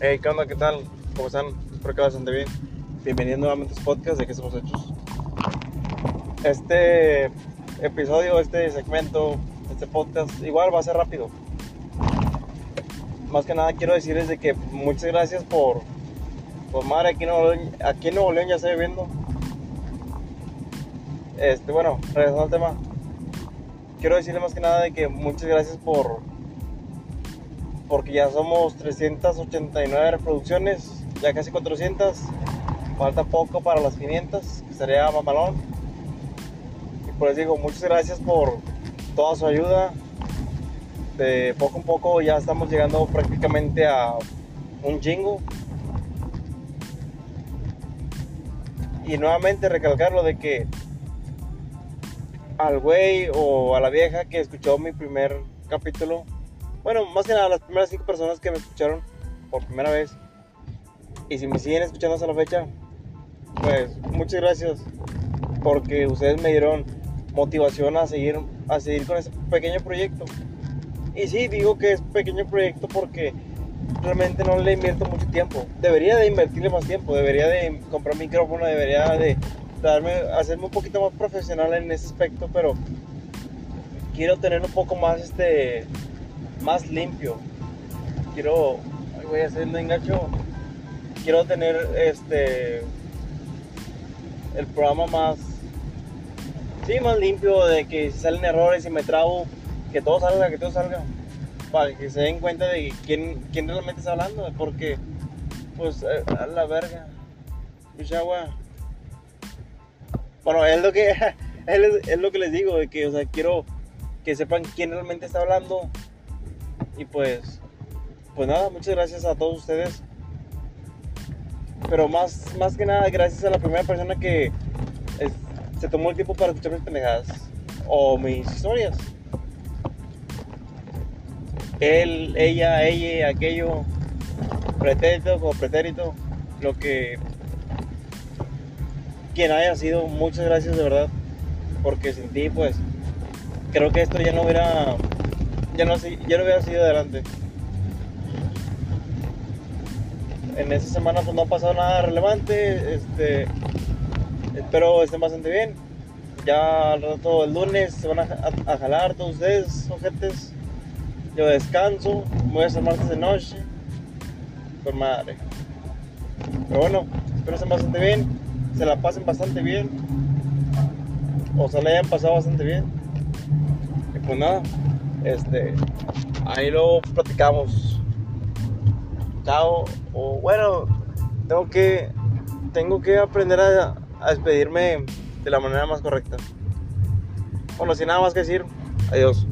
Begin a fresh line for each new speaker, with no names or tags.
Hey, ¿qué onda? ¿Qué tal? ¿Cómo están? Espero que bastante bien. Bienvenidos nuevamente a este podcast de qué somos hechos. Este episodio, este segmento, este podcast, igual va a ser rápido. Más que nada quiero decirles de que muchas gracias por, por madre, aquí en Nuevo León, ya estoy viviendo. Este, bueno, regresando al tema. Quiero decirles más que nada de que muchas gracias por porque ya somos 389 reproducciones, ya casi 400. Falta poco para las 500, que sería mamalón. Y por eso digo, muchas gracias por toda su ayuda. De poco a poco ya estamos llegando prácticamente a un chingo. Y nuevamente recalcarlo de que al güey o a la vieja que escuchó mi primer capítulo bueno, más que nada las primeras cinco personas que me escucharon por primera vez. Y si me siguen escuchando hasta la fecha, pues muchas gracias. Porque ustedes me dieron motivación a seguir, a seguir con ese pequeño proyecto. Y sí, digo que es pequeño proyecto porque realmente no le invierto mucho tiempo. Debería de invertirle más tiempo, debería de comprar micrófono, debería de darme, hacerme un poquito más profesional en ese aspecto, pero quiero tener un poco más este más limpio. Quiero, voy a hacer. Quiero tener este el programa más sí, más limpio de que si salen errores y me trabo, que todo salga, que todo salga. Para que se den cuenta de quién, quién realmente está hablando, porque pues a la verga. agua. Bueno, es lo que es, es lo que les digo, de que o sea, quiero que sepan quién realmente está hablando y pues, pues nada, muchas gracias a todos ustedes. Pero más, más que nada, gracias a la primera persona que se tomó el tiempo para escuchar mis pendejadas o mis historias. Él, ella, ella, aquello, pretérito o pretérito, lo que quien haya sido, muchas gracias de verdad, porque sin ti, pues, creo que esto ya no hubiera ya no, ya no hubiera sido adelante. En esta semana pues no ha pasado nada relevante. Este, espero estén bastante bien. Ya al rato el lunes se van a, jalar todos ustedes, ojetes. Yo descanso, voy a hacer martes de noche. Por madre. Pero bueno, espero estén bastante bien. Se la pasen bastante bien. O se la hayan pasado bastante bien. Y pues nada. Este, ahí lo platicamos. Chao. O bueno, tengo que, tengo que aprender a, a despedirme de la manera más correcta. Bueno, sin nada más que decir, adiós.